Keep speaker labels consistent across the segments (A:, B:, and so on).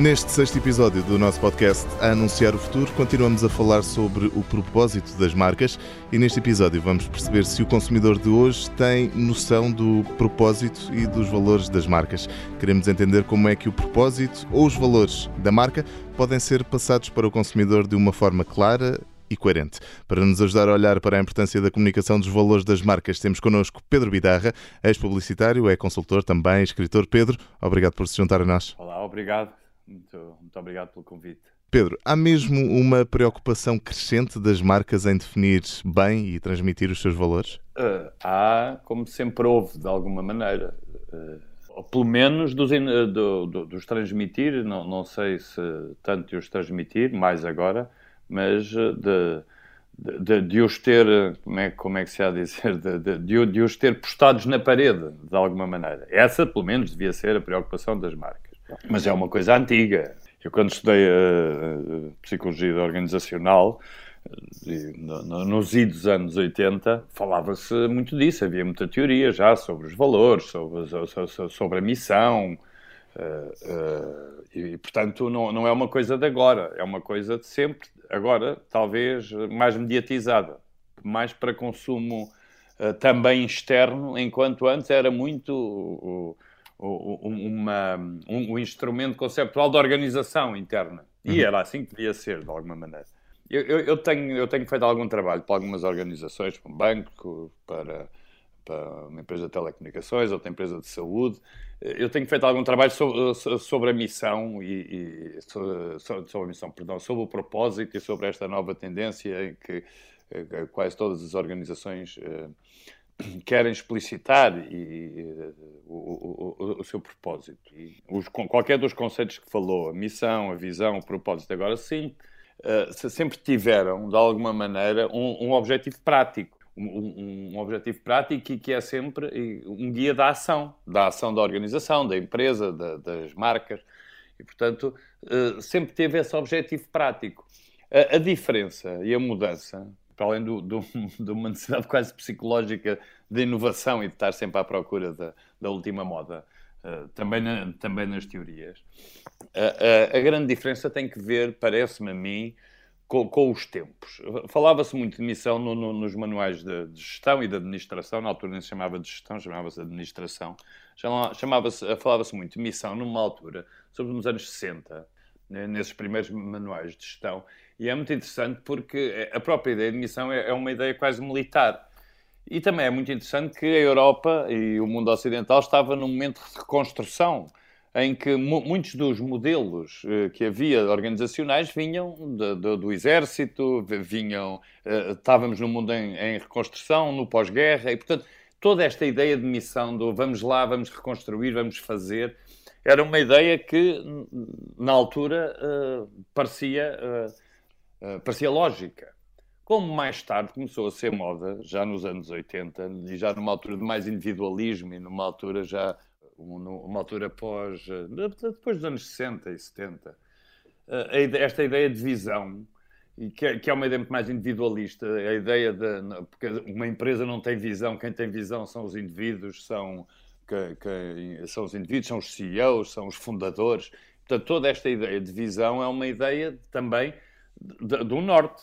A: Neste sexto episódio do nosso podcast A Anunciar o Futuro, continuamos a falar sobre o propósito das marcas e neste episódio vamos perceber se o consumidor de hoje tem noção do propósito e dos valores das marcas. Queremos entender como é que o propósito ou os valores da marca podem ser passados para o consumidor de uma forma clara e coerente. Para nos ajudar a olhar para a importância da comunicação dos valores das marcas, temos connosco Pedro Bidarra, ex-publicitário, é consultor também, escritor. Pedro, obrigado por se juntar a nós.
B: Olá, obrigado. Muito, muito obrigado pelo convite.
A: Pedro, há mesmo uma preocupação crescente das marcas em definir bem e transmitir os seus valores?
B: Uh, há, como sempre houve, de alguma maneira. Uh, ou pelo menos dos, uh, do, do, dos transmitir, não, não sei se tanto de os transmitir, mais agora, mas de, de, de, os ter, como é, como é que se há a dizer, de, de, de os ter postados na parede, de alguma maneira. Essa, pelo menos, devia ser a preocupação das marcas. Mas é uma coisa antiga. Eu, quando estudei a, a psicologia organizacional, nos idos anos 80, falava-se muito disso, havia muita teoria já sobre os valores, sobre, a missão, e portanto não, é uma coisa de agora, é uma coisa de sempre, agora talvez mais mediatizada, mais para consumo também externo, enquanto antes era muito uma, um, um, instrumento conceptual de organização interna. E uhum. era assim que devia ser, de alguma maneira. Eu, eu, eu, tenho, eu tenho feito algum trabalho para algumas organizações, para um banco, para, para uma empresa de telecomunicações, outra empresa de saúde. Eu tenho feito algum trabalho sobre, sobre a missão e, e sobre, sobre, a missão, perdão, sobre o propósito e sobre esta nova tendência em que eh, quase todas as organizações uh, querem explicitar e, o, o, o, seu propósito. E os, qualquer dos conceitos que falou, a missão, a visão, o propósito, agora sim, uh, sempre tiveram, de alguma maneira, um, um objetivo prático. Um, um, objetivo prático e que é sempre um guia da ação, da ação da organização, da empresa, da, das marcas. E, portanto, uh, sempre teve esse objetivo prático. A, a diferença e a mudança para além do, do, de uma necessidade quase psicológica de inovação e de estar sempre à procura da, da última moda, uh, também, na, também nas teorias. Uh, uh, a grande diferença tem que ver, parece-me a mim, com, com os tempos. Falava-se muito de missão no, no, nos manuais de, de, gestão e de administração, na altura nem se chamava de gestão, chamava-se administração. Chamava-se, falava-se muito de missão numa altura, sobre nos anos 60, né, nesses primeiros manuais de gestão, e é muito interessante porque a própria ideia de missão é, é uma ideia quase militar. E também é muito interessante que a Europa e o mundo ocidental estava num momento de reconstrução em que muitos dos modelos uh, que havia organizacionais vinham de, de, do exército, vinham, uh, estávamos num mundo em, em reconstrução, no pós-guerra, e portanto toda esta ideia de missão do vamos lá, vamos reconstruir, vamos fazer, era uma ideia que na altura parecia eh, parecia lógica. Como mais tarde começou a ser moda, já nos anos 80, e já numa altura de mais individualismo, e numa altura já, uma altura pós, eh, depois dos anos 60 e 70, eh, esta ideia de visão, é, que é uma ideia muito mais individualista, a ideia de. Porque uma empresa não tem visão, quem tem visão são os indivíduos, são, que, são os indivíduos, são os CEOs, são os fundadores. Portanto, toda esta ideia de visão é uma ideia também do norte,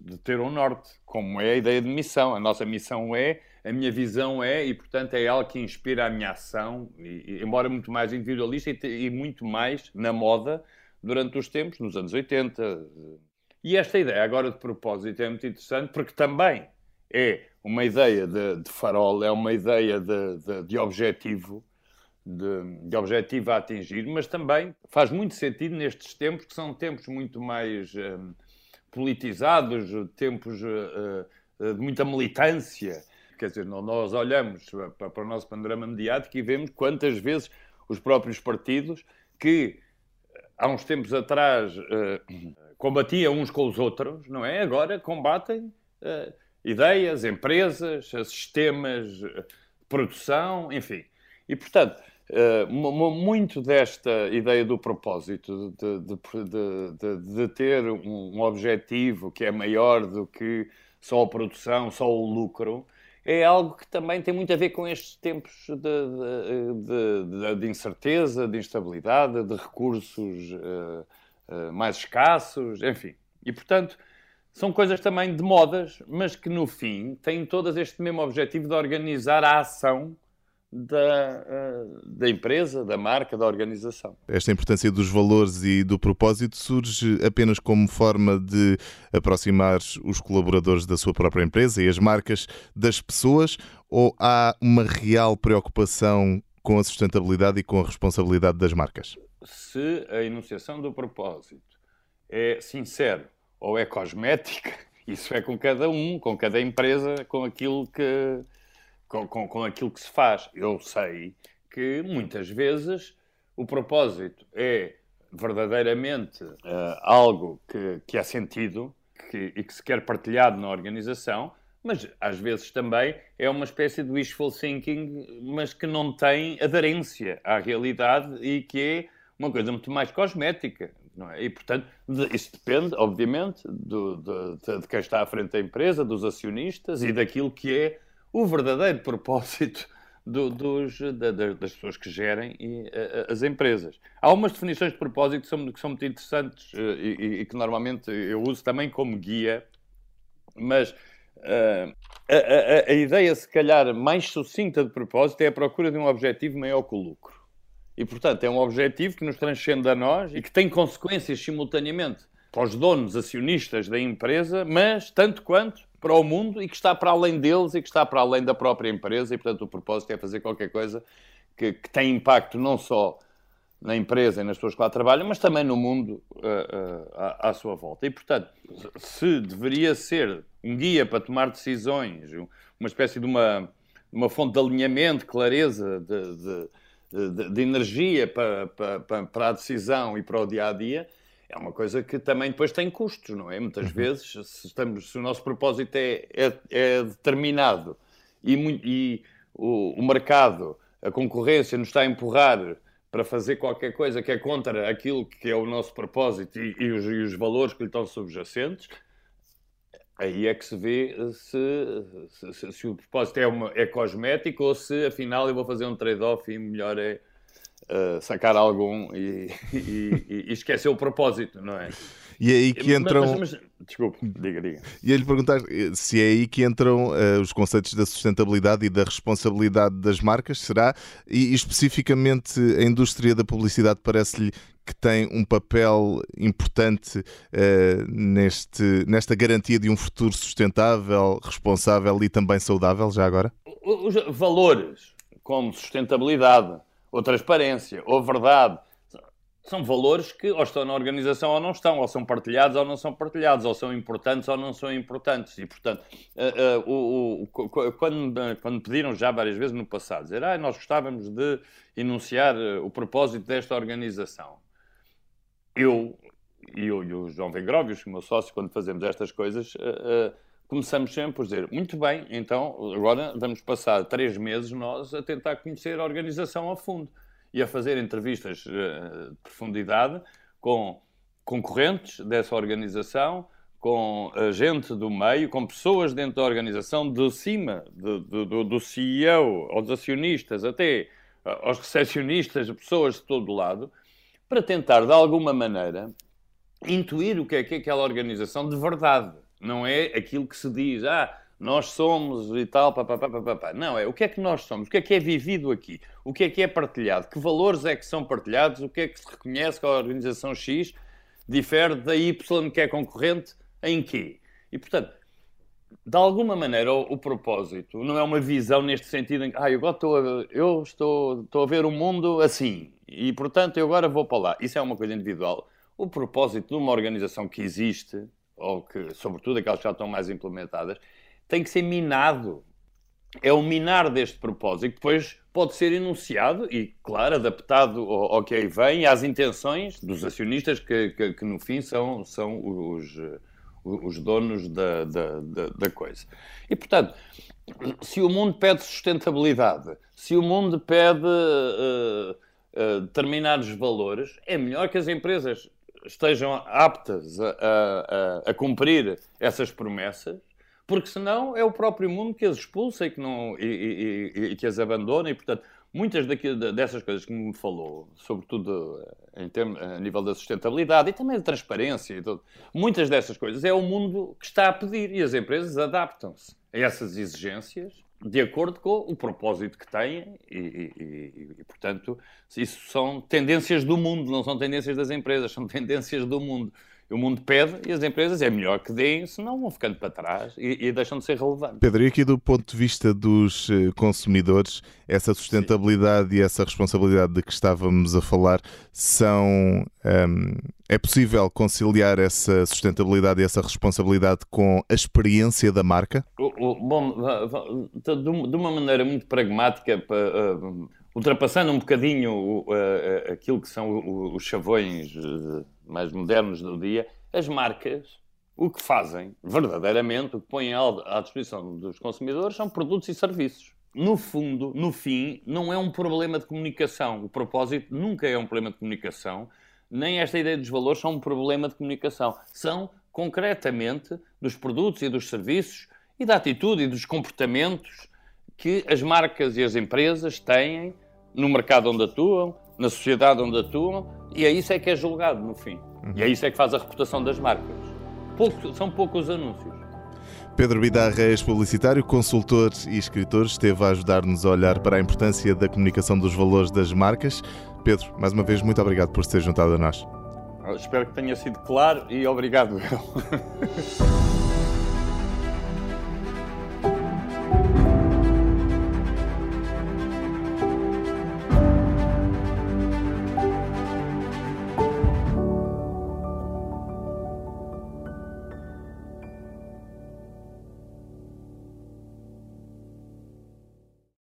B: de ter um norte, como é a ideia de missão. A nossa missão é, a minha visão é, e portanto é ela que inspira a minha ação, e, embora muito mais individualista e, e, muito mais na moda durante os tempos, nos anos 80. E esta ideia agora de propósito é muito interessante porque também é uma ideia de, de farol, é uma ideia de, de, de objetivo. De, de, objetivo a atingir, mas também faz muito sentido nestes tempos, que são tempos muito mais um, politizados, tempos uh, uh, de muita militância. Quer dizer, nós olhamos para, para o nosso panorama mediático e vemos quantas vezes os próprios partidos que há uns tempos atrás uh, combatia uns com os outros, não é? Agora combatem uh, ideias, empresas, sistemas de produção, enfim. E, portanto, uh, muito desta ideia do propósito, de, de, de, de ter um, um objetivo que é maior do que só a produção, só o lucro, é algo que também tem muito a ver com estes tempos de, incerteza, de instabilidade, de recursos uh, uh, mais escassos, enfim. E, portanto, são coisas também de modas, mas que no fim têm todas este mesmo objetivo de organizar a ação da, uh, da empresa, da marca, da organização.
A: Esta importância dos valores e do propósito surge apenas como forma de aproximar os colaboradores da sua própria empresa e as marcas das pessoas ou há uma real preocupação com a sustentabilidade e com a responsabilidade das marcas?
B: Se a enunciação do propósito é sincero ou é cosmética, isso é com cada um, com cada empresa, com aquilo que com, com, com aquilo que se faz. Eu sei que muitas vezes o propósito é verdadeiramente uh, algo que, que é sentido que, e que se quer partilhado na organização, mas às vezes também é uma espécie de wishful thinking, mas que não tem aderência à realidade e que é uma coisa muito mais cosmética. Não é? E, portanto, isso depende, obviamente, do, de, de quem está à frente da empresa, dos acionistas e daquilo que é o verdadeiro propósito do, dos, da, das pessoas que gerem e, uh, as empresas. Há umas definições de propósito que são, que são muito interessantes uh, e, e, que normalmente eu uso também como guia, mas uh, a, a, a, ideia, se calhar, mais sucinta de propósito é a procura de um objetivo maior que o lucro. E, portanto, é um objetivo que nos transcende a nós e que tem consequências simultaneamente para os donos acionistas da empresa, mas tanto quanto para o mundo e que está para além deles e que está para além da própria empresa e, portanto, o propósito é fazer qualquer coisa que, que tem impacto não só na empresa e nas pessoas que lá trabalham, mas também no mundo uh, uh, à, à, sua volta. E, portanto, se deveria ser um guia para tomar decisões, uma espécie de uma, uma fonte de alinhamento, clareza, de, de, de, de energia para, para, para a decisão e para o dia a dia, é uma coisa que também depois tem custos, não é? Muitas uhum. vezes, se, estamos, se o nosso propósito é, é, é determinado e, e o, o, mercado, a concorrência nos está a empurrar para fazer qualquer coisa que é contra aquilo que é o nosso propósito e, e, os, e os, valores que lhe estão subjacentes, aí é que se vê se, se, se o propósito é, uma, é cosmético ou se afinal eu vou fazer um trade-off e melhor é uh, sacar algum e, e, e, esquecer o propósito, não é?
A: E é aí que entram.
B: Mas, mas, desculpe, diga, diga.
A: E lhe perguntar eh, se é aí que entram uh, os conceitos da sustentabilidade e da responsabilidade das marcas, será? E, e especificamente a indústria da publicidade parece-lhe que tem um papel importante uh, neste, nesta garantia de um futuro sustentável, responsável e também saudável, já agora?
B: Os valores como sustentabilidade, ou transparência, ou verdade. São valores que ou estão na organização ou não estão, ou são partilhados ou não são partilhados, ou são importantes ou não são importantes. E, portanto, uh, uh, o, o, quando, quando pediram já várias vezes no passado, dizer, ah, nós gostávamos de enunciar eh, o propósito desta organização. Eu, e, o João Vengróvios, o meu sócio, quando fazemos estas coisas, uh, começamos sempre por dizer, muito bem, então agora vamos passar três meses nós a tentar conhecer a organização a fundo e a fazer entrevistas uh, de profundidade com concorrentes dessa organização, com gente do meio, com pessoas dentro da organização, de cima, do, do, do CEO, aos acionistas, até aos recepcionistas, pessoas de todo lado, para tentar, de alguma maneira, intuir o que é que é aquela organização de verdade não é aquilo que se diz, ah, nós somos e tal, papapá, papapá. Não, é o que é que nós somos, o que é que é vivido aqui, o que é que é partilhado, que valores é que são partilhados, o que é que se reconhece que a organização X difere da Y que é concorrente em quê? E, portanto, de alguma maneira, o, o, propósito não é uma visão neste sentido em que ah, eu, agora estou a, eu estou, estou a ver o mundo assim e, portanto, eu agora vou para lá. Isso é uma coisa individual. O propósito de uma organização que existe ou que, sobretudo aquelas que já estão mais implementadas, tem que ser minado. É o minar deste propósito, depois pode ser enunciado e, claro, adaptado ao, ao que aí vem às intenções dos acionistas que, que, que no fim são, são os, os donos da, da, da, da coisa. E, portanto, se o mundo pede sustentabilidade, se o mundo pede uh, uh, determinados valores, é melhor que as empresas estejam aptas a, a, a, cumprir essas promessas, porque senão é o próprio mundo que as expulsa e que, não, e, e, e que as abandona, e portanto, muitas daqui, dessas coisas que me falou, sobretudo eh, em termos, a nível da sustentabilidade e também da transparência, e tudo, muitas dessas coisas é o mundo que está a pedir e as empresas adaptam-se a essas exigências de acordo com o propósito que têm e, e, e, portanto, isso são tendências do mundo, não são tendências das empresas, são tendências do mundo. O mundo pede e as empresas é melhor que deem, senão vão ficando para trás e, e deixam de ser relevantes.
A: Pedro, e aqui do ponto de vista dos eh, consumidores, essa sustentabilidade Sim. e essa responsabilidade de que estávamos a falar são. Hum, é possível conciliar essa sustentabilidade e essa responsabilidade com a experiência da marca?
B: Bom, de uma maneira muito pragmática, ultrapassando um bocadinho aquilo que são os chavões eh, mais modernos do dia, as marcas o que fazem, verdadeiramente, o que põem à disposição dos consumidores são produtos e serviços. No fundo, no fim, não é um problema de comunicação. O propósito nunca é um problema de comunicação, nem esta ideia dos valores são um problema de comunicação. São, concretamente, dos produtos e dos serviços e da atitude e dos comportamentos que as marcas e as empresas têm no mercado onde atuam, na sociedade onde atuam, e é isso é que é julgado no fim. Uhum. E é isso é que faz a reputação das marcas. Pouco, são poucos anúncios.
A: Pedro Bidarra é ex-publicitário, consultor e escritor, esteve a ajudar-nos a olhar para a importância da comunicação dos valores das marcas. Pedro, mais uma vez, muito obrigado por se ter juntado a nós.
B: Espero que tenha sido claro e obrigado.